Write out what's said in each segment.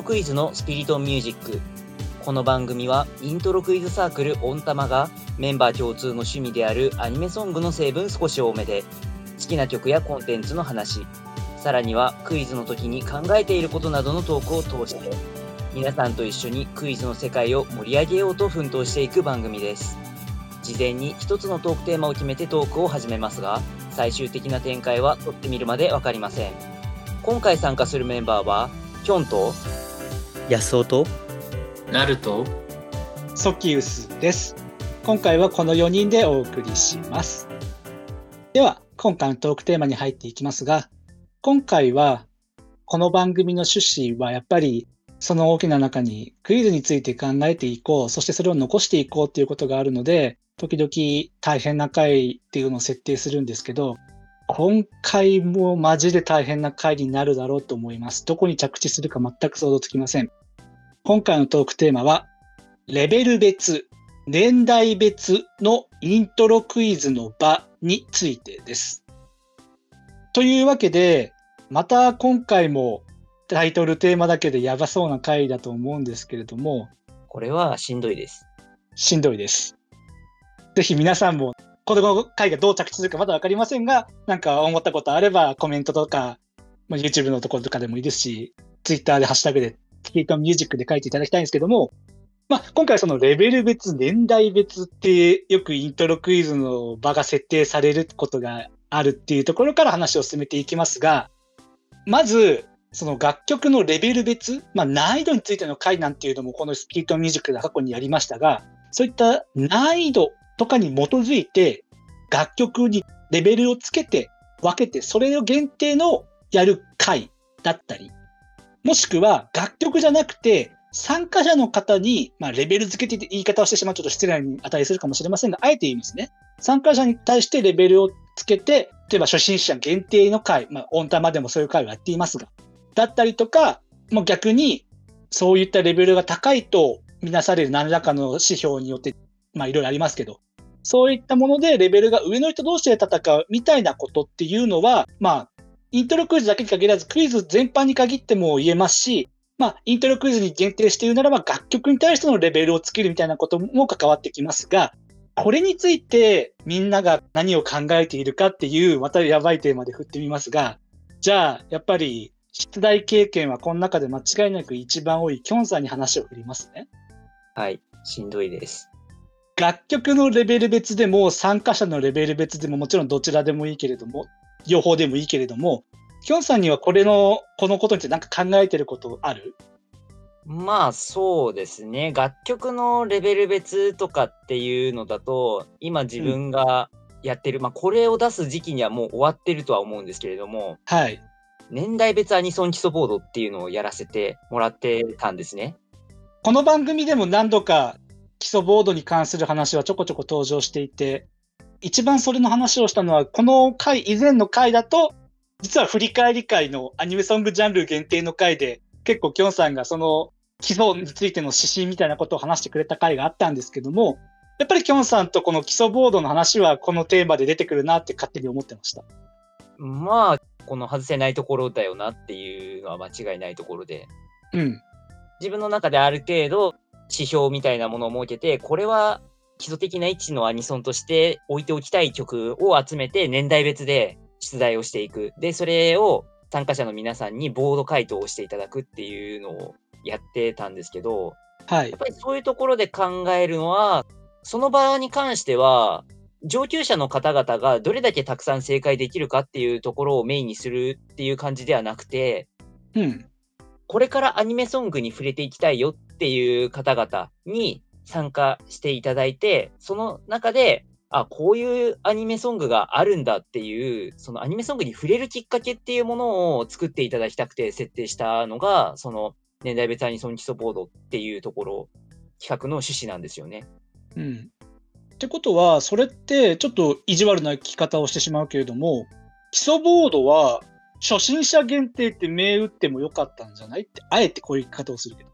ロクイズのスピリットミュージック。この番組はイントロクイズサークルオンタマがメンバー共通の趣味であるアニメソングの成分少し多めで好きな曲やコンテンツの話、さらにはクイズの時に考えていることなどのトークを通して皆さんと一緒にクイズの世界を盛り上げようと奮闘していく番組です。事前に一つのトークテーマを決めてトークを始めますが、最終的な展開は撮ってみるまでわかりません。今回参加するメンバーは、キョンと、安尾と、ナルト、ソキウスです。今回はこの4人でお送りします。では、今回のトークテーマに入っていきますが、今回はこの番組の趣旨はやっぱりその大きな中にクイズについて考えていこう、そしてそれを残していこうっていうことがあるので、時々大変な回っていうのを設定するんですけど、今回もマジで大変な回になるだろうと思います。どこに着地するか全く想像つきません。今回のトークテーマは、レベル別、年代別のイントロクイズの場についてです。というわけで、また今回もタイトルテーマだけでやばそうな回だと思うんですけれども、これはしんどいです。しんどいです。ぜひ皆さんも、この回がどう着地するかまだ分かりませんが、なんか思ったことあればコメントとか、まあ、YouTube のところとかでもいいですし、Twitter でハッシュタグで、キートミュージックで書いていただきたいんですけども、まあ、今回そのレベル別、年代別ってよくイントロクイズの場が設定されることがあるっていうところから話を進めていきますが、まず、その楽曲のレベル別、まあ、難易度についての回なんていうのもこのスピートミュージックで過去にやりましたが、そういった難易度とかに基づいて、楽曲にレベルをつけて分けて、それを限定のやる回だったり、もしくは楽曲じゃなくて、参加者の方に、まあ、レベル付けて言い方をしてしまうとちょっと失礼に値するかもしれませんが、あえて言いますね。参加者に対してレベルをつけて、例えば初心者限定の回、まあ、オンタマでもそういう回をやっていますが、だったりとか、もう逆に、そういったレベルが高いとみなされる何らかの指標によって、まあいろいろありますけど、そういったものでレベルが上の人同士で戦うみたいなことっていうのは、まあ、イントロクイズだけに限らず、クイズ全般に限っても言えますし、まあ、イントロクイズに限定して言うならば、楽曲に対してのレベルをつけるみたいなことも関わってきますが、これについてみんなが何を考えているかっていう、またやばいテーマで振ってみますが、じゃあ、やっぱり、出題経験はこの中で間違いなく一番多いキョンさんに話を振りますね。はい、しんどいです。楽曲のレベル別でも参加者のレベル別でももちろんどちらでもいいけれども両方でもいいけれどもきょんさんにはこれのこのことについて何か考えてることある？まあそうですね。楽曲のレベル別とかっていうのだと今自分がやってる、うん、まあこれを出す時期にはもう終わってるとは思うんですけれども、はい、年代別アニソン基礎ボードっていうのをやらせてもらってたんですね。この番組でも何度か基礎ボードに関する話はちょこちょこ登場していて、一番それの話をしたのは、この回、以前の回だと、実は振り返り会のアニメソングジャンル限定の回で、結構きょんさんがその基礎についての指針みたいなことを話してくれた回があったんですけども、やっぱりきょんさんとこの基礎ボードの話はこのテーマで出てくるなって勝手に思ってました。まあ、この外せないところだよなっていうのは間違いないところで。うん。自分の中である程度指標みたいなものを設けて、これは基礎的な位置のアニソンとして置いておきたい曲を集めて年代別で出題をしていく。で、それを参加者の皆さんにボード回答をしていただくっていうのをやってたんですけど、はい。やっぱりそういうところで考えるのは、その場に関しては、上級者の方々がどれだけたくさん正解できるかっていうところをメインにするっていう感じではなくて、うん。これからアニメソングに触れていきたいよっていう方々に参加していただいて、その中で、あ、こういうアニメソングがあるんだっていう、そのアニメソングに触れるきっかけっていうものを作っていただきたくて設定したのが、その年代別アニソン基礎ボードっていうところ、企画の趣旨なんですよね。うん。ってことは、それってちょっと意地悪な聞き方をしてしまうけれども、基礎ボードは初心者限定って銘打ってもよかったんじゃないって、あえてこういう言い方をするけど。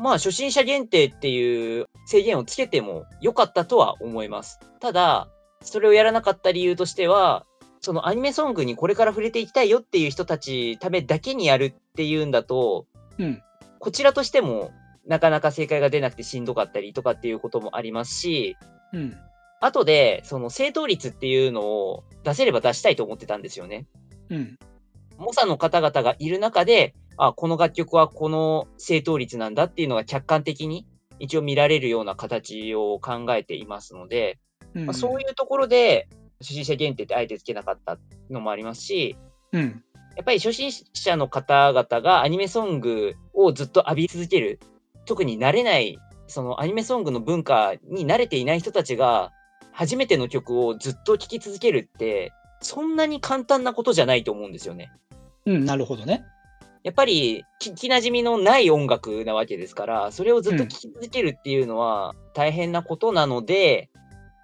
まあ、初心者限定っていう制限をつけても良かったとは思います。ただ、それをやらなかった理由としては、そのアニメソングにこれから触れていきたいよっていう人たちためだけにやるっていうんだと、うん、こちらとしてもなかなか正解が出なくてしんどかったりとかっていうこともありますし、うん。後で、その正答率っていうのを出せれば出したいと思ってたんですよね。うん。猛者の方々がいる中で、あ、この楽曲はこの正答率なんだっていうのが客観的に一応見られるような形を考えていますので、うんまあ、そういうところで初心者限定ってあえてつけなかったのもありますし、うん。やっぱり初心者の方々がアニメソングをずっと浴び続ける、特に慣れない、そのアニメソングの文化に慣れていない人たちが、初めての曲をずっと聴き続けるって、そんなに簡単なことじゃないと思うんですよね。うん、なるほどね。やっぱり聞き馴染みのない音楽なわけですから、それをずっと聴き続けるっていうのは大変なことなので、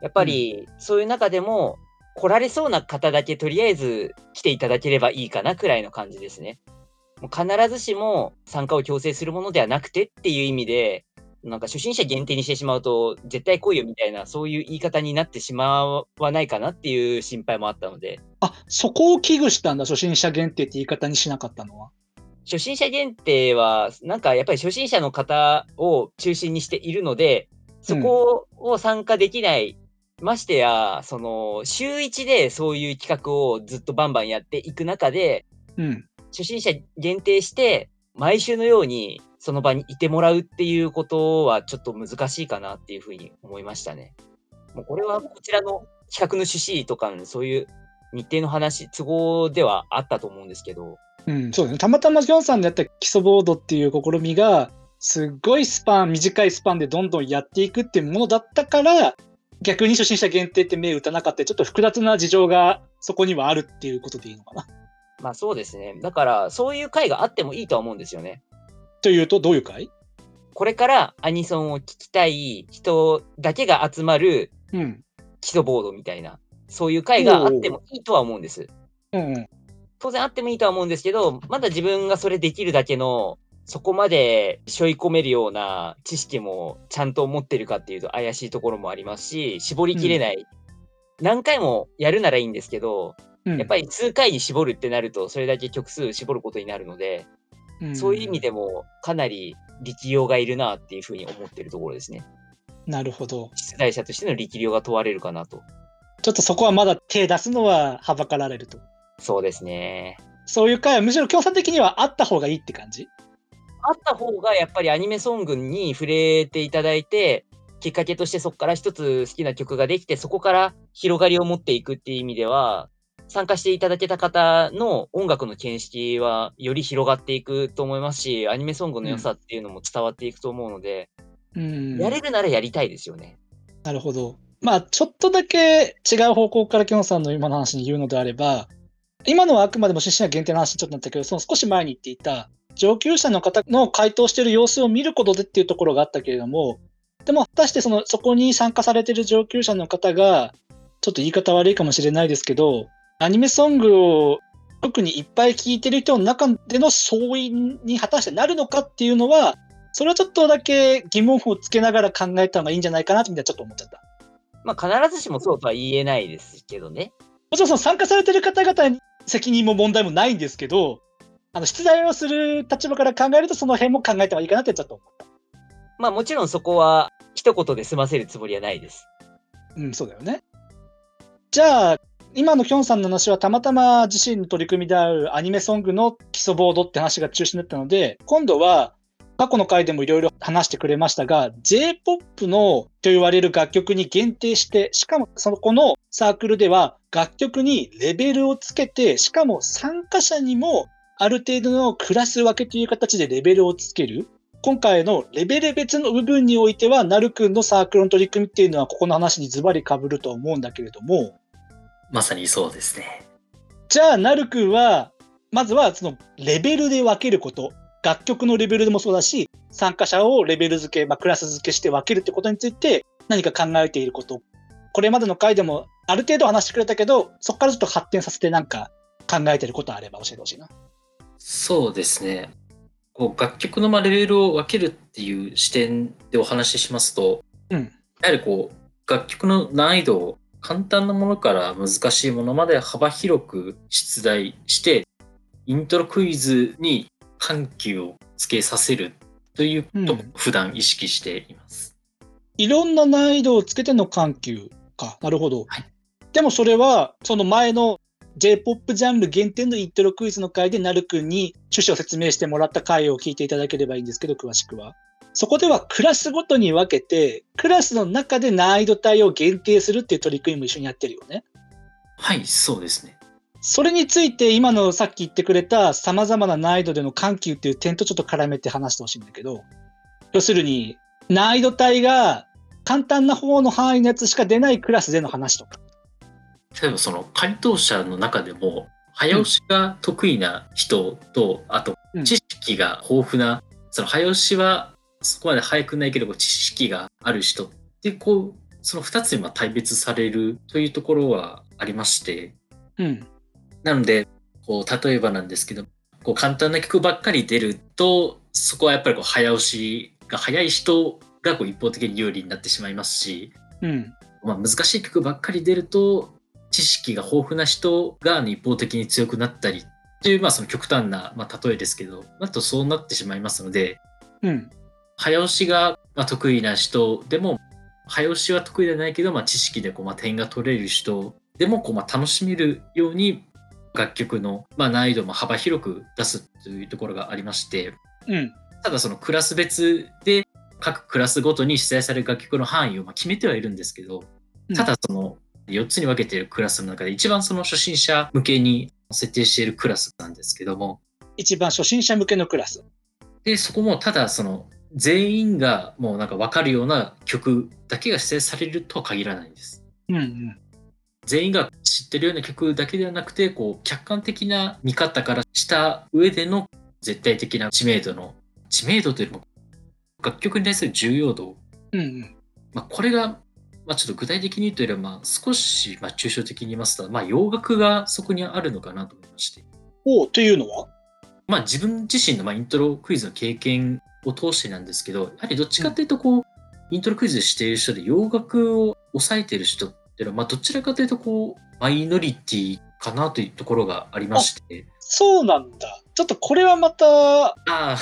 やっぱりそういう中でも来られそうな方だけとりあえず来ていただければいいかなくらいの感じですね。もう必ずしも参加を強制するものではなくてっていう意味で、なんか初心者限定にしてしまうと絶対来いよみたいなそういう言い方になってしまわないかなっていう心配もあったので、あ、そこを危惧したんだ、初心者限定って言い方にしなかったのは。初心者限定は、なんかやっぱり初心者の方を中心にしているので、そこを参加できない、ましてや、その、週1でそういう企画をずっとバンバンやっていく中で、うん。初心者限定して、毎週のようにその場にいてもらうっていうことはちょっと難しいかなっていうふうに思いましたね。もうこれはこちらの企画の趣旨とかのそういう日程の話、都合ではあったと思うんですけど、うん、そうだね。たまたまヒョンさんでやった基礎ボードっていう試みが、すっごいスパン、短いスパンでどんどんやっていくっていうものだったから、逆に初心者限定って目打たなかったちょっと複雑な事情がそこにはあるっていうことでいいのかな。まあそうですね。だから、そういう回があってもいいとは思うんですよね。というと、どういう回これからアニソンを聴きたい人だけが集まるうん。基礎ボードみたいな、そういう回があってもいいとは思うんです。うんうん。当然あってもいいとは思うんですけど、まだ自分がそれできるだけの、そこまで背負い込めるような知識もちゃんと持ってるかっていうと怪しいところもありますし、絞りきれない。何回もやるならいいんですけど、うんやっぱり数回に絞るってなると、それだけ曲数絞ることになるので、そういう意味でもかなり力量がいるなっていうふうに思ってるところですね。なるほど。出題者としての力量が問われるかなと。ちょっとそこはまだ手出すのははばかられると。そうですね。そういう回はむしろ強さ的にはあった方がいいって感じ？あった方がやっぱりアニメソングに触れていただいて、きっかけとしてそこから一つ好きな曲ができて、そこから広がりを持っていくっていう意味では、参加していただけた方の音楽の見識はより広がっていくと思いますし、アニメソングの良さっていうのも伝わっていくと思うので、うん。やれるならやりたいですよね。なるほど。まあ、ちょっとだけ違う方向からきょんさんの今の話に言うのであれば、今のはあくまでも出身者限定の話にちょっとなったけど、その少し前に言っていた、上級者の方の回答している様子を見ることでっていうところがあったけれども、でも果たしてそのそこに参加されている上級者の方が、ちょっと言い方悪いかもしれないですけど、アニメソングを特にいっぱい聴いてる人の中での総員に果たしてなるのかっていうのは、それはちょっとだけ疑問符をつけながら考えた方がいいんじゃないかなってみたいなちょっと思っちゃった。まあ必ずしもそうとは言えないですけどね。もちろんその参加されてる方々に責任も問題もないんですけど、あの出題をする立場から考えるとその辺も考えた方がいいかなってちょっと思った。まあもちろんそこは一言で済ませるつもりはないです。うん、そうだよね。じゃあ、今のきょんさんの話はたまたま自身の取り組みであるアニメソングの基礎ボードって話が中心だったので、今度は過去の回でもいろいろ話してくれましたが、J-POP のと言われる楽曲に限定して、しかもそこのサークルでは楽曲にレベルをつけて、しかも参加者にもある程度のクラス分けという形でレベルをつける。今回のレベル別の部分においては、なるくんのサークルの取り組みっていうのは、ここの話にズバリ被ると思うんだけれども、まさにそうですね。じゃあ、なるくんは、まずはそのレベルで分けること、楽曲のレベルでもそうだし、参加者をレベル付け、まあ、クラス付けして分けるってことについて、何か考えていること、これまでの回でもある程度話してくれたけど、そこからちょっと発展させてなんか考えてることあれば教えてほしいな。そうですね。こう楽曲のまあレベルを分けるっていう視点でお話ししますと、うんやはりこう楽曲の難易度を簡単なものから難しいものまで幅広く出題して、イントロクイズに緩急をつけさせるっということをうん普段意識しています。いろんな難易度をつけての緩急か。なるほど。はいでもそれは、その前の J-POP ジャンル限定のイントロクイズの回で、なるくんに趣旨を説明してもらった回を聞いていただければいいんですけど、詳しくは。そこではクラスごとに分けて、クラスの中で難易度帯を限定するっていう取り組みも一緒にやってるよね。はい、そうですね。それについて今のさっき言ってくれた様々な難易度での緩急っていう点とちょっと絡めて話してほしいんだけど、要するに難易度帯が簡単な方の範囲のやつしか出ないクラスでの話とか。例えばその回答者の中でも早押しが得意な人と、あとうん知識が豊富な、その早押しはそこまで早くないけど知識がある人ってこうその2つにまあ大別されるというところはありましてうん。なのでこう例えばなんですけどこう簡単な曲ばっかり出るとそこはやっぱりこう早押しが早い人がこう一方的に有利になってしまいますし、うん。まあ、難しい曲ばっかり出ると知識が豊富な人が一方的に強くなったりという、まあ、その極端な、まあ、例えですけどあとそうなってしまいますのでうん。早押しがまあ得意な人でも早押しは得意ではないけど、まあ、知識でこうまあ点が取れる人でもこうまあ楽しめるように楽曲のまあ難易度も幅広く出すというところがありましてうん。ただそのクラス別で各クラスごとに出題される楽曲の範囲をまあ決めてはいるんですけどただその4つに分けているクラスの中で一番その初心者向けに設定しているクラスなんですけども一番初心者向けのクラス。でそこもただその全員がもうなんか分かるような曲だけが出題されるとは限らないんです。うんうん。全員が知ってるような曲だけではなくてこう客観的な見方からした上での絶対的な知名度の知名度というよりも楽曲に対する重要度。うんうん。まあ、これが、まあ、ちょっと具体的に言うというよりは、まあ、少し、まあ、抽象的に言いますと、まあ、洋楽がそこにあるのかなと思いまして、おうというのは？まあ、自分自身の、まあ、イントロクイズの経験を通してなんですけど、やはりどっちかというと、こう、イントロクイズしている人で洋楽を抑えている人っていうのは、まあ、どちらかというと、こう、マイノリティかなというところがありまして、そうなんだ。ちょっとこれはまたああ、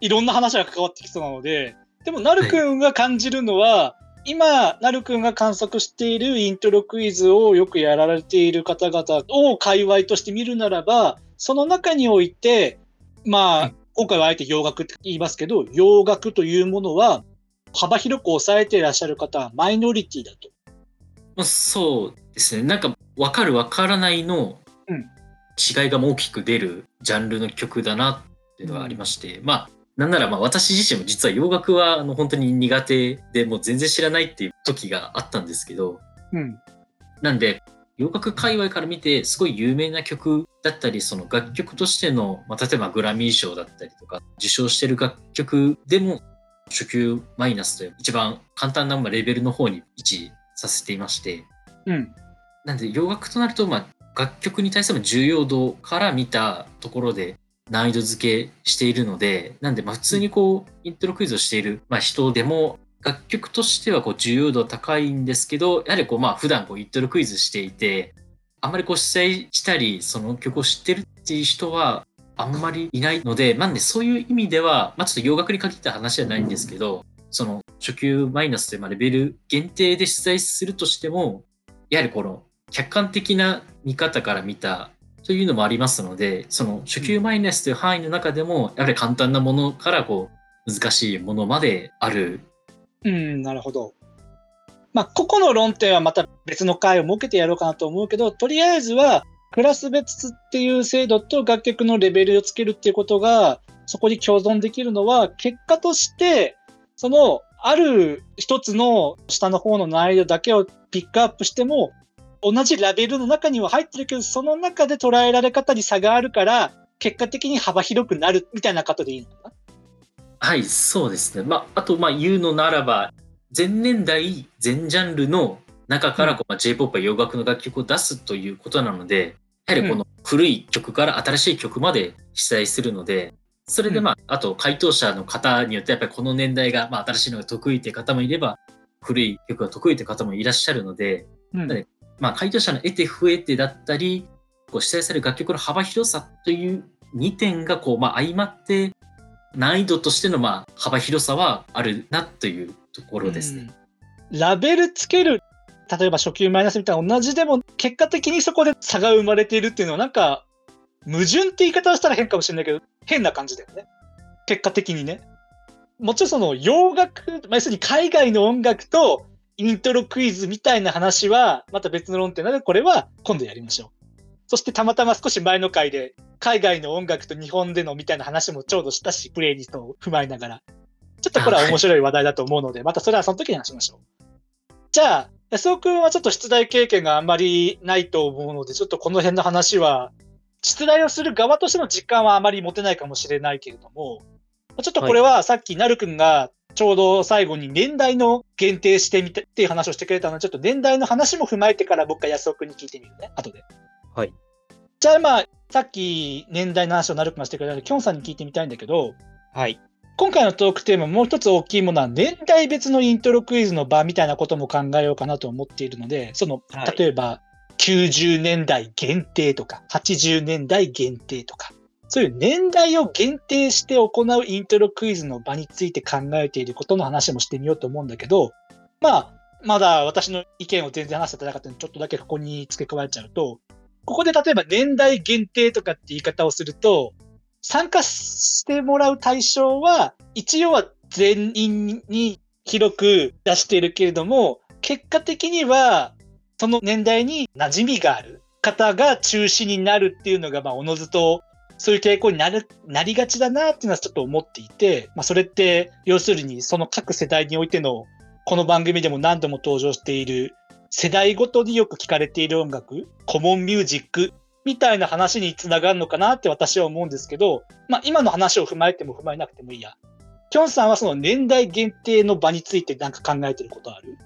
いろんな話が関わってきそうなので、でも、なるくんが感じるのは、今、なるくんが観測しているイントロクイズをよくやられている方々を界隈として見るならば、その中において、まあはい、今回はあえて洋楽って言いますけど、洋楽というものは、幅広く抑えていらっしゃる方はマイノリティだと。まあ、そうですね。なんか、分かる分からないのうん違いが大きく出るジャンルの曲だなっていうのがありまして、まあ、なんならまあ私自身も実は洋楽はあの本当に苦手でもう全然知らないっていう時があったんですけど、うん。なんで、洋楽界隈から見てすごい有名な曲だったり、その楽曲としての、まあ、例えばグラミー賞だったりとか、受賞してる楽曲でも初級マイナスという一番簡単なまあレベルの方に位置させていまして、うん。なんで洋楽となると、まあ、楽曲に対する重要度から見たところで難易度付けしているので、なんでまあ普通にこう、イントロクイズをしている、まあ、人でも、楽曲としてはこう重要度高いんですけど、やはりこうまあ普段こうイントロクイズしていて、あんまりこう主催したり、その曲を知ってるっていう人はあんまりいないので、なんでそういう意味では、まあちょっと洋楽に限った話じゃないんですけど、その初級マイナスというまあレベル限定で出題するとしても、やはりこの客観的な見方から見たというのもありますので、その初級マイナスという範囲の中でも、やはり簡単なものからこう難しいものまである。うん、なるほど。まあ、個々の論点はまた別の回を設けてやろうかなと思うけど、とりあえずは、クラス別っていう制度と楽曲のレベルをつけるっていうことが、そこに共存できるのは、結果として、その、ある一つの下の方の難易度だけをピックアップしても、同じラベルの中には入ってるけど、その中で捉えられ方に差があるから、結果的に幅広くなるみたいなことでいいのかな？はい、そうですね。まあ、あと、まあ、言うのならば、前年代、全ジャンルの中からこう、まあ、J-POP や洋楽の楽曲を出すということなので、やはりこの古い曲から新しい曲まで出題するので、それでまあ、あと回答者の方によってやっぱりこの年代が、まあ、新しいのが得意っていう方もいれば、古い曲が得意っていう方もいらっしゃるので、うん。ねまあ、回答者の得て増えてだったり、こう出題される楽曲の幅広さという2点がこう、まあ、相まって、難易度としてのまあ幅広さはあるなというところですね。うん。ラベルつける、例えば初級マイナスみたいな同じでも、結果的にそこで差が生まれているっていうのは、なんか、矛盾って言い方をしたら変かもしれないけど、変な感じだよね。結果的にね。もちろんその洋楽、まあ、要するに海外の音楽とイントロクイズみたいな話は、また別の論点なので、これは今度やりましょう。そしてたまたま少し前の回で、海外の音楽と日本でのみたいな話もちょうどしたし、プレイリストを踏まえながら。ちょっとこれは面白い話題だと思うので、またそれはその時に話しましょう。じゃあ、安尾くんはちょっと出題経験があんまりないと思うので、ちょっとこの辺の話は、出題をする側としての実感はあまり持てないかもしれないけれども、ちょっとこれはさっきなるくんがちょうど最後に年代の限定してみてっていう話をしてくれたので、ちょっと年代の話も踏まえてから僕が安尾くんに聞いてみるね、後で。はい。じゃあまあ、さっき年代の話をなるくんがしてくれたので、きょんさんに聞いてみたいんだけど、はい。今回のトークテーマもう一つ大きいものは年代別のイントロクイズの場みたいなことも考えようかなと思っているので、そのはい、例えば90年代限定とか、80年代限定とか、そういう年代を限定して行うイントロクイズの場について考えていることの話もしてみようと思うんだけど、まあ、まだ私の意見を全然話せてなかったので、ちょっとだけここに付け加えちゃうと、ここで例えば年代限定とかって言い方をすると、参加してもらう対象は、一応は全員に広く出しているけれども、結果的には、その年代に馴染みがある方が中心になるっていうのが、まあ、おのずと、そういう傾向になる、なりがちだなっていうのはちょっと思っていて、まあ、それって、要するに、その各世代においての、この番組でも何度も登場している、世代ごとによく聞かれている音楽、コモンミュージックみたいな話につながるのかなって私は思うんですけど、まあ、今の話を踏まえても踏まえなくてもいいや。きょんさんはその年代限定の場について何か考えてることある？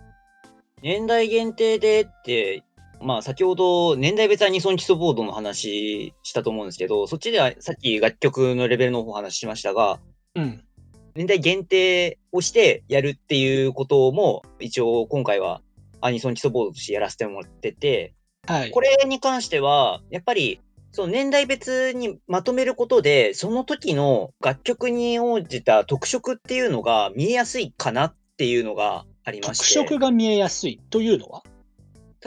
年代限定でって、まあ先ほど年代別アニソン基礎ボードの話したと思うんですけど、そっちではさっき楽曲のレベルの方話しましたが、うん。年代限定をしてやるっていうことも、一応今回はアニソン基礎ボードとしてやらせてもらってて、はい。これに関しては、やっぱり、その年代別にまとめることで、その時の楽曲に応じた特色っていうのが見えやすいかなっていうのがありま特して。色が見えやすいというのは？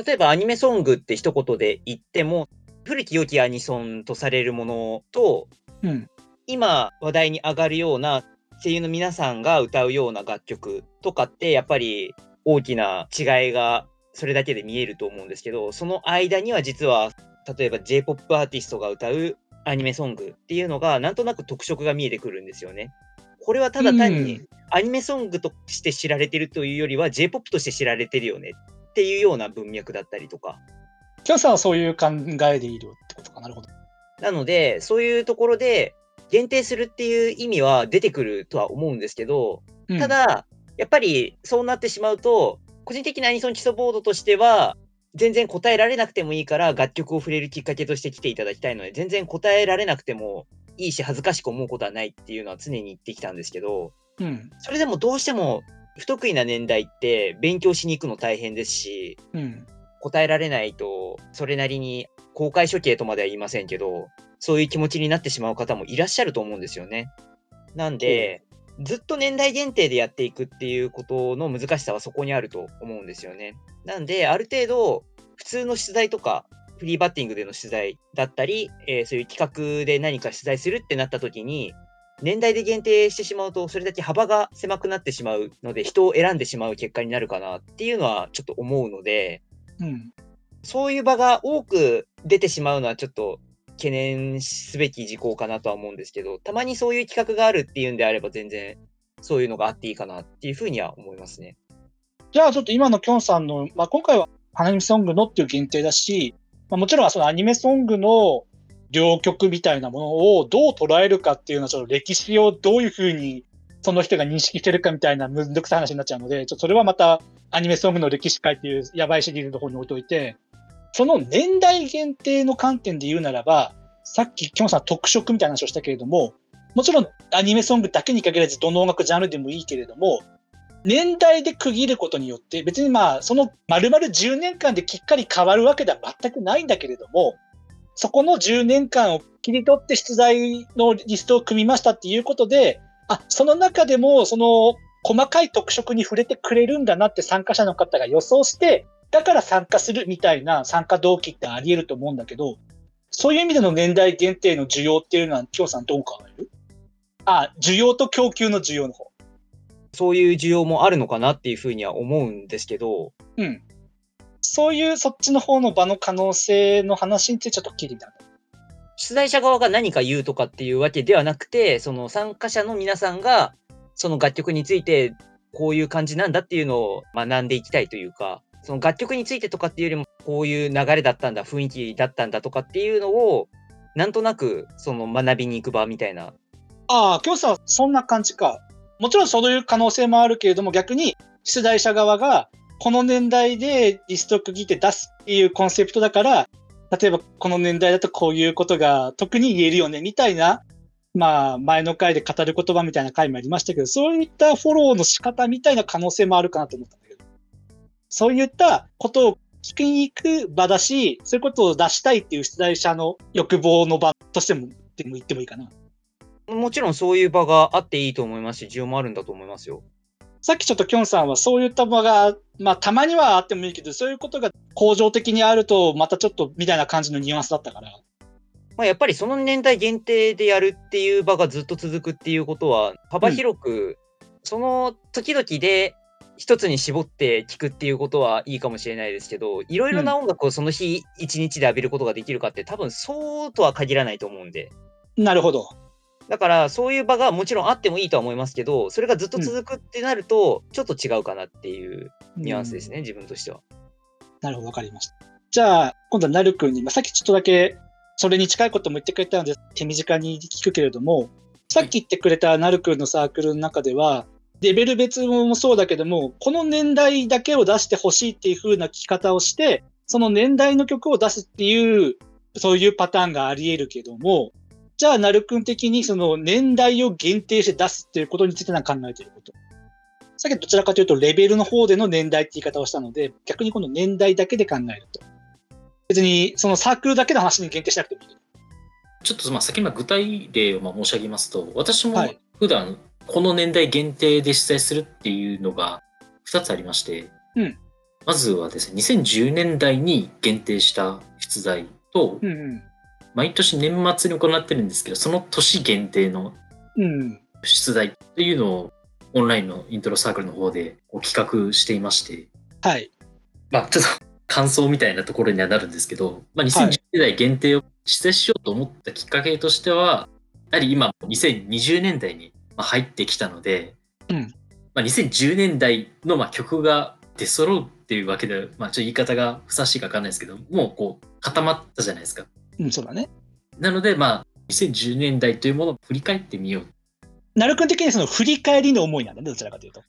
例えばアニメソングって一言で言っても、古き良きアニソンとされるものと、うん。今話題に上がるような声優の皆さんが歌うような楽曲とかって、やっぱり大きな違いがそれだけで見えると思うんですけど、その間には実は、例えば J-POP アーティストが歌うアニメソングっていうのが、なんとなく特色が見えてくるんですよね。これはただ単にアニメソングとして知られてるというよりは J-POP として知られてるよねっていうような文脈だったりとか。きょんさんはそういう考えでいるってことかなるほど。なので、そういうところで限定するっていう意味は出てくるとは思うんですけど、うんた、だ、やっぱりそうなってしまうと、個人的なアニソン基礎ボードとしては、全然答えられなくてもいいから楽曲を触れるきっかけとして来ていただきたいので、全然答えられなくてもいいし恥ずかしく思うことはないっていうのは常に言ってきたんですけど、うん。それでもどうしても不得意な年代って勉強しに行くの大変ですし、うん。答えられないと、それなりに公開処刑とまでは言いませんけど、そういう気持ちになってしまう方もいらっしゃると思うんですよね。なんで、ずっと年代限定でやっていくっていうことの難しさはそこにあると思うんですよね。なんで、ある程度、普通の取材とか、フリーバッティングでの取材だったり、えーそういう企画で何か取材するってなった時に、年代で限定してしまうと、それだけ幅が狭くなってしまうので、人を選んでしまう結果になるかなっていうのはちょっと思うので、うん。そういう場が多く出てしまうのはちょっと懸念すべき事項かなとは思うんですけど、たまにそういう企画があるっていうんであれば全然そういうのがあっていいかなっていうふうには思いますね。じゃあちょっと今のきょんさんの、まあ、今回はアニメソングのっていう限定だし、まあ、もちろんそのアニメソングの両曲みたいなものをどう捉えるかっていうのは、ちょっと歴史をどういうふうにその人が認識してるかみたいなむんどくさい話になっちゃうので、ちょっとそれはまたアニメソングの歴史会っていうやばいシリーズの方に置いといて、その年代限定の観点で言うならば、さっききょんさん特色みたいな話をしたけれども、もちろんアニメソングだけに限らずどの音楽ジャンルでもいいけれども、年代で区切ることによって、別にまあ、その丸々10年間できっかり変わるわけでは全くないんだけれども、そこの10年間を切り取って出題のリストを組みましたっていうことで、あ、その中でも、その、細かい特色に触れてくれるんだなって参加者の方が予想して、だから参加するみたいな参加動機ってあり得ると思うんだけど、そういう意味での年代限定の需要っていうのは、きょうさんどう考える？あ、需要と供給の需要の方。そういう需要もあるのかなっていうふうには思うんですけど、うん。そういうそっちの方の場の可能性の話についてちょっと聞いてみた。出題者側が何か言うとかっていうわけではなくて、その参加者の皆さんが、その楽曲についてこういう感じなんだっていうのを学んでいきたいというか、その楽曲についてとかっていうよりも、こういう流れだったんだ、雰囲気だったんだとかっていうのを、なんとなくその学びに行く場みたいな。ああ、今日さんそんな感じか。もちろんそういう可能性もあるけれども、逆に出題者側が、この年代でリスト区切って出すっていうコンセプトだから、例えばこの年代だとこういうことが特に言えるよね、みたいな、まあ、前の回で語る言葉みたいな回もありましたけど、そういったフォローの仕方みたいな可能性もあるかなと思ったんだけど、そういったことを聞きに行く場だし、そういうことを出したいっていう出題者の欲望の場としても、でも言ってもいいかな。もちろんそういう場があっていいと思いますし、需要もあるんだと思いますよ。さっきちょっときょんさんはそういった場が、まあたまにはあってもいいけど、そういうことが恒常的にあると、またちょっとみたいな感じのニュアンスだったから。まあ、やっぱりその年代限定でやるっていう場がずっと続くっていうことは、幅広く、その時々で一つに絞って聞くっていうことはいいかもしれないですけど、いろいろな音楽をその日一日で浴びることができるかって多分そうとは限らないと思うんで。なるほど。だからそういう場がもちろんあってもいいとは思いますけど、それがずっと続くってなると、ちょっと違うかなっていうニュアンスですね、自分としては。なるほど、わかりました。じゃあ、今度はなるくんに、まあ、さっきちょっとだけ、それに近いことも言ってくれたので、手短に聞くけれども、さっき言ってくれたなるくんのサークルの中では、レベル別もそうだけども、この年代だけを出してほしいっていう風な聞き方をして、その年代の曲を出すっていう、そういうパターンがあり得るけども、じゃあ、なるくん的にその年代を限定して出すっていうことについて何か考えていること。さっきどちらかというと、レベルの方での年代って言い方をしたので、逆にこの年代だけで考えると。別に、そのサークルだけの話に限定しなくてもいい。ちょっとまあ先に具体例をまあ申し上げますと、私もはい普段この年代限定で出題するっていうのが2つありまして、うんまずはですね、2010年代に限定した出題と、うんうん。毎年年末に行ってるんですけど、その年限定のうん。出題というのをオンラインのイントロサークルの方で企画していまして、はい。まあちょっと感想みたいなところにはなるんですけど、まあ2010年代限定を出題しようと思ったきっかけとしては、やはり今2020年代にまあ入ってきたので、うんまあ、2010年代のまあ曲が出揃うっていうわけでは、まあ、ちょっと言い方がふさわしいかわかんないですけど、もうこう固まったじゃないですか。うん、そうだね。なので、まあ、2010年代というものを振り返ってみよう。なるくん的にその振り返りの思いなんだね、どちらかというと。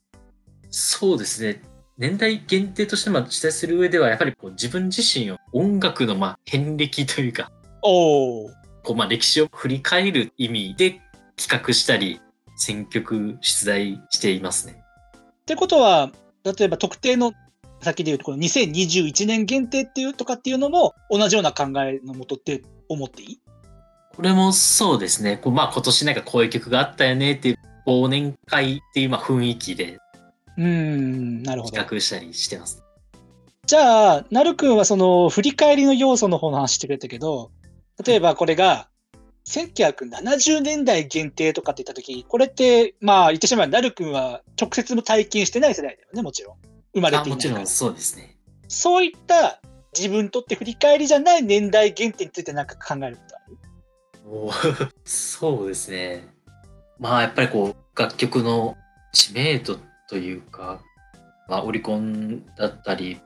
そうですね。年代限定としてまあ指定する上では、やはりこう自分自身を音楽のまあ遍歴というか、おお。こうまあ歴史を振り返る意味で企画したり、選曲出題していますね。ってことは、例えば特定の、先で言うと、この2021年限定っていうとかっていうのも同じような考えのもとって思っていい？これもそうですね。こうまあ今年なんかこういう曲があったよねっていう忘年会っていうまあ雰囲気でうーん、なるほど。企画したりしてます。じゃあ、なるくんはその振り返りの要素の方の話してくれたけど、例えばこれが、1970年代限定とかって言ったとき、これって、まあ言ってしまえば、なるくんは直接も体験してない世代だよね、もちろん。生まれあていもちろん。そうですね。そういった自分にとって振り返りじゃない年代限定について何か考えることある？おーそうですね。まあやっぱりこう楽曲の知名度というか、まあ、オリコンだったり、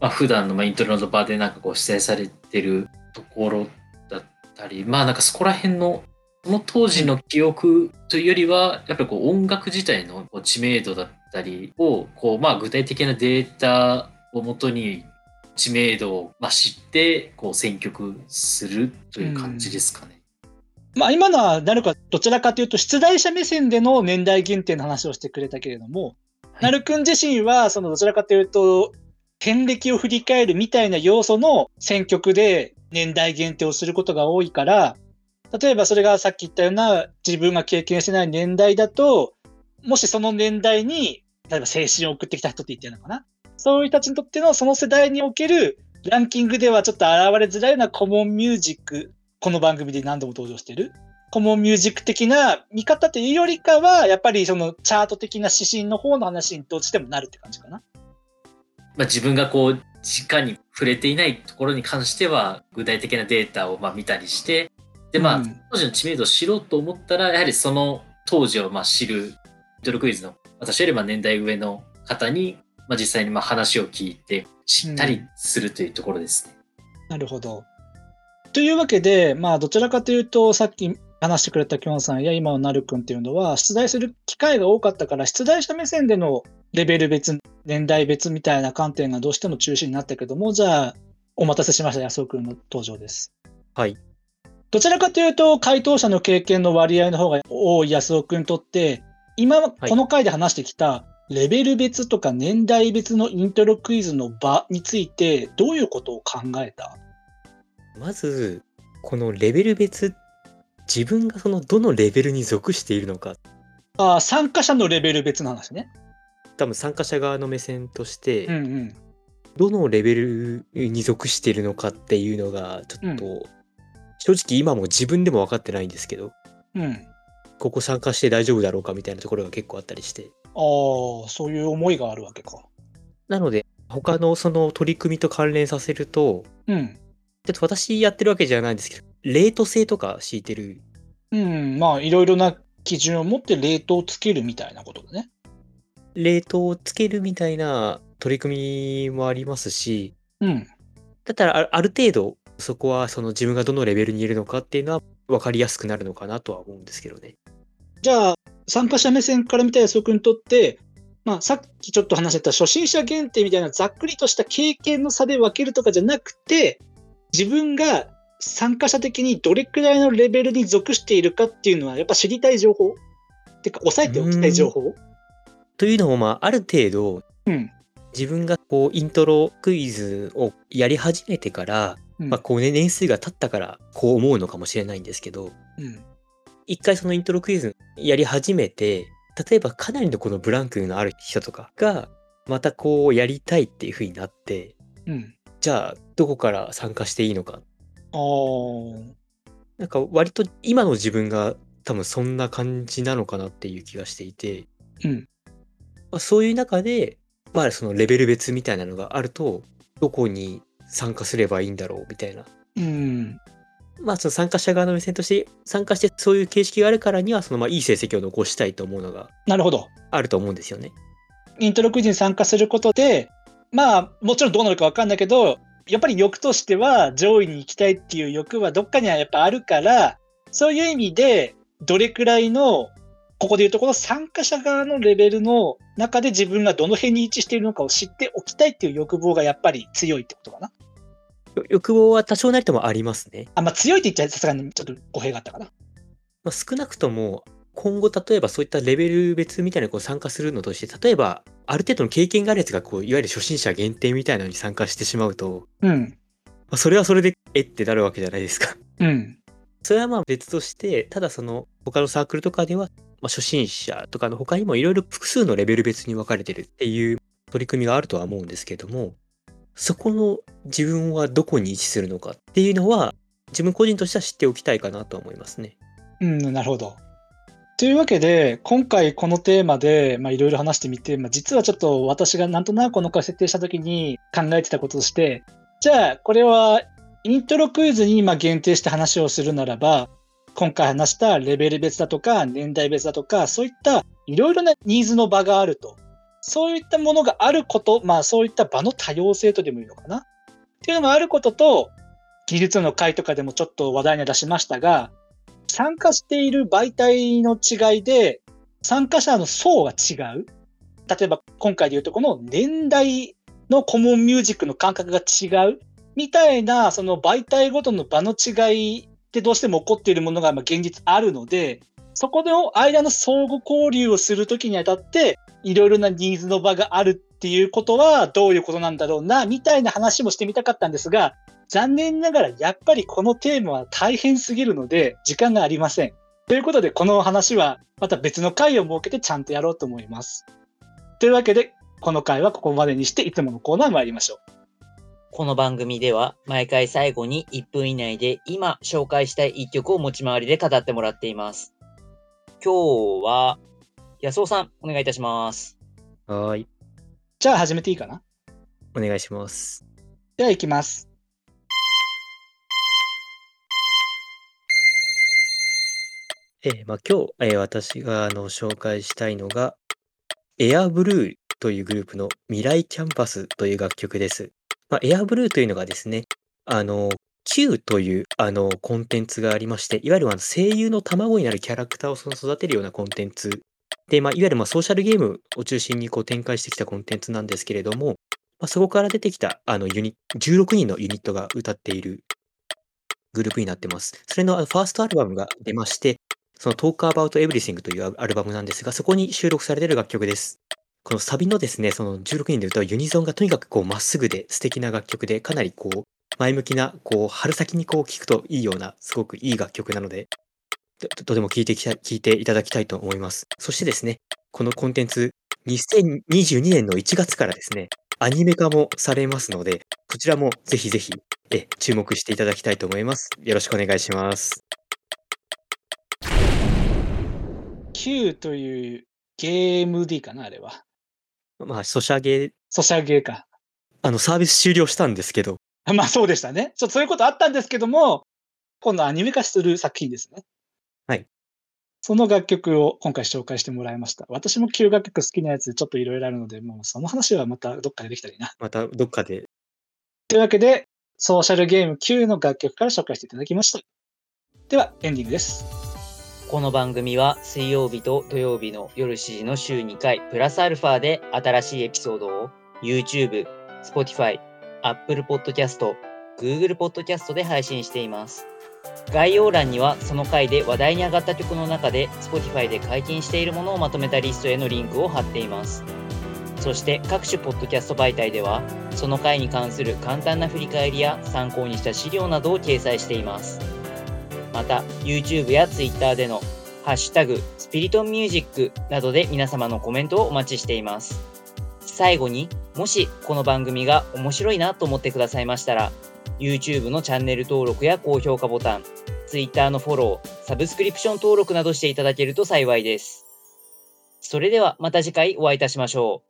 まあ、普段のまあイントロの場でなんかこう出演されてるところだったりまあなんかそこら辺のその当時の記憶というよりはやっぱりこう音楽自体の知名度だったりをこうまあ具体的なデータをもとに知名度をまあ知ってこう選曲するという感じですかね。まあ今のはなるかどちらかというと出題者目線での年代限定の話をしてくれたけれども、いなるくん自身はそのどちらかというと遍歴を振り返るみたいな要素の選曲で年代限定をすることが多いから、例えばそれがさっき言ったような自分が経験してない年代だと、もしその年代に、例えば青春を送ってきた人って言ってるのかな？そういう人たちにとってのその世代におけるランキングではちょっと現れづらいようなコモンミュージック、この番組で何度も登場してる？コモンミュージック的な見方というよりかは、やっぱりそのチャート的な指針の方の話にどうしてもなるって感じかな？まあ、自分がこう、直に触れていないところに関しては、具体的なデータをまあ見たりして、で、まあ、うん当時の知名度を知ろうと思ったら、やはりその当時をまあ知る、リトルクイズの、私よりまあ年代上の方に、まあ、実際にまあ話を聞いて、知ったりするというところですね。なるほど。というわけで、まあ、どちらかというと、さっき話してくれたきょんさんや今のなるくんっていうのは、出題する機会が多かったから、出題者目線でのレベル別、年代別みたいな観点がどうしても中心になったけども、じゃあ、お待たせしました、安尾くんの登場です。はい。どちらかというと、回答者の経験の割合の方が多い安尾くんにとって、今、いこの回で話してきた、レベル別とか年代別のイントロクイズの場について、どういうことを考えた？まず、このレベル別、自分がそのどのレベルに属しているのか、ああ、参加者のレベル別の話ね。多分参加者側の目線として、うんうん。どのレベルに属しているのかっていうのが、ちょっと、正直今も自分でも分かってないんですけど、うん。ここ参加して大丈夫だろうかみたいなところが結構あったりして。ああ、そういう思いがあるわけか。なので、他のその取り組みと関連させると、うん。ちょっと私やってるわけじゃないんですけど、レート制とか敷いてる？うん。まあ、いろいろな基準を持ってレートをつけるみたいなことだね。レートをつけるみたいな取り組みもありますし、うん。だったらあある程度そこはその自分がどのレベルにいるのかっていうのは分かりやすくなるのかなとは思うんですけどね。じゃあ、参加者目線から見た安尾君にとって、まあ、さっきちょっと話してた初心者限定みたいなざっくりとした経験の差で分けるとかじゃなくて、自分が参加者的にどれくらいのレベルに属しているかっていうのは、やっぱ知りたい情報てか、押さえておきたい情報というのもまあある程度うん。自分がこうイントロクイズをやり始めてから、うん。まあこうね年数が経ったからこう思うのかもしれないんですけどうん。一回そのイントロクイズやり始めて例えばかなりのこのブランクのある人とかがまたこうやりたいっていう風になってうん。じゃあどこから参加していいのかああ。なんか割と今の自分が多分そんな感じなのかなっていう気がしていて、うん。まあ、そういう中で、まあそのレベル別みたいなのがあると、どこに参加すればいいんだろうみたいな。うん。まあその参加者側の目線として、参加してそういう形式があるからには、そのまあいい成績を残したいと思うのがなるほど。あると思うんですよね。イントロクイズに参加することで、まあ、もちろんどうなるかわかんないけど、やっぱり欲としては上位に行きたいっていう欲はどっかにはやっぱあるから、そういう意味で、どれくらいの、ここでいうところ参加者側のレベルの中で自分がどの辺に位置しているのかを知っておきたいっていう欲望がやっぱり強いってことかな。よ欲望は多少なりともありますね。あ、まあ強いって言っちゃさすがにちょっと語弊があったかな。まあ、少なくとも、今後例えばそういったレベル別みたいなこう参加するのとして、例えばある程度の経験があるやつがこういわゆる初心者限定みたいなのに参加してしまうと、うん。まあ、それはそれでえってなるわけじゃないですか。うん。それはまあ別として、ただその他のサークルとかでは、まあ、初心者とかの他にもいろいろ複数のレベル別に分かれてるっていう取り組みがあるとは思うんですけども、そこの自分はどこに位置するのかっていうのは、自分個人としては知っておきたいかなと思いますね。うん、なるほど。というわけで、今回このテーマで、いろいろ話してみて、まあ、実はちょっと私がなんとなくこの回設定したときに考えてたこととして、じゃあ、これはイントロクイズに今限定して話をするならば、今回話したレベル別だとか、年代別だとか、そういったいろいろなニーズの場があると。そういったものがあること、まあそういった場の多様性とでもいいのかな。っていうのがあることと、技術の会とかでもちょっと話題に出しましたが、参加している媒体の違いで、参加者の層が違う。例えば今回で言うとこの年代のコモンミュージックの感覚が違う。みたいな、その媒体ごとの場の違いってどうしても起こっているものが現実あるので、そこの間の相互交流をするときにあたって、いろいろなニーズの場があるっていうことはどういうことなんだろうな、みたいな話もしてみたかったんですが、残念ながらやっぱりこのテーマは大変すぎるので時間がありません。ということでこの話はまた別の回を設けてちゃんとやろうと思います。というわけでこの回はここまでにしていつものコーナー参りましょう。この番組では毎回最後に1分以内で今紹介したい1曲を持ち回りで語ってもらっています。今日は安尾さんお願いいたします。はーい。じゃあ始めていいかな？お願いします。では行きます。えーまあ、今日、えー私があの紹介したいのが、エアブルーというグループの未来キャンパスという楽曲です。まあ、エアブルーというのがですね、あの、Q というあのコンテンツがありまして、いわゆるあの声優の卵になるキャラクターをその育てるようなコンテンツで、まあ、いわゆるまあソーシャルゲームを中心にこう展開してきたコンテンツなんですけれども、まあ、そこから出てきたあのユニ16人のユニットが歌っているグループになってます。それのあのファーストアルバムが出まして、その Talk About Everything というアルバムなんですが、そこに収録されている楽曲です。このサビのですね、その16人で歌うユニゾンがとにかくこうまっすぐで素敵な楽曲で、かなりこう前向きな、こう春先にこう聴くといいような、すごくいい楽曲なので、ととても聴いてきた聴いていただきたいと思います。そしてですね、このコンテンツ、2022年の1月からですね、アニメ化もされますので、こちらもぜひぜひえ注目していただきたいと思います。よろしくお願いします。Q というゲーム D かなあれは。まあ、ソシャゲ、ソシャゲか。あの、サービス終了したんですけど、まあそうでしたね。ちょっとそういうことあったんですけども、今度アニメ化する作品ですね。はい。その楽曲を今回紹介してもらいました。私も旧楽曲好きなやつちょっといろいろあるので、もうその話はまたどっかでできたらいいな。またどっかで、というわけで、ソーシャルゲーム Q の楽曲から紹介していただきました。では、エンディングです。この番組は水曜日と土曜日の夜7時の週2回プラスアルファで新しいエピソードを YouTube、Spotify、Apple Podcast、Google Podcast で配信しています。概要欄にはその回で話題に上がった曲の中で Spotify で解禁しているものをまとめたリストへのリンクを貼っています。そして各種ポッドキャスト媒体ではその回に関する簡単な振り返りや参考にした資料などを掲載しています。また YouTube や Twitter でのハッシュタグスピリトンミュージックなどで皆様のコメントをお待ちしています。最後にもしこの番組が面白いなと思ってくださいましたら YouTube のチャンネル登録や高評価ボタン Twitter のフォロー、サブスクリプション登録などしていただけると幸いです。それではまた次回お会いいたしましょう。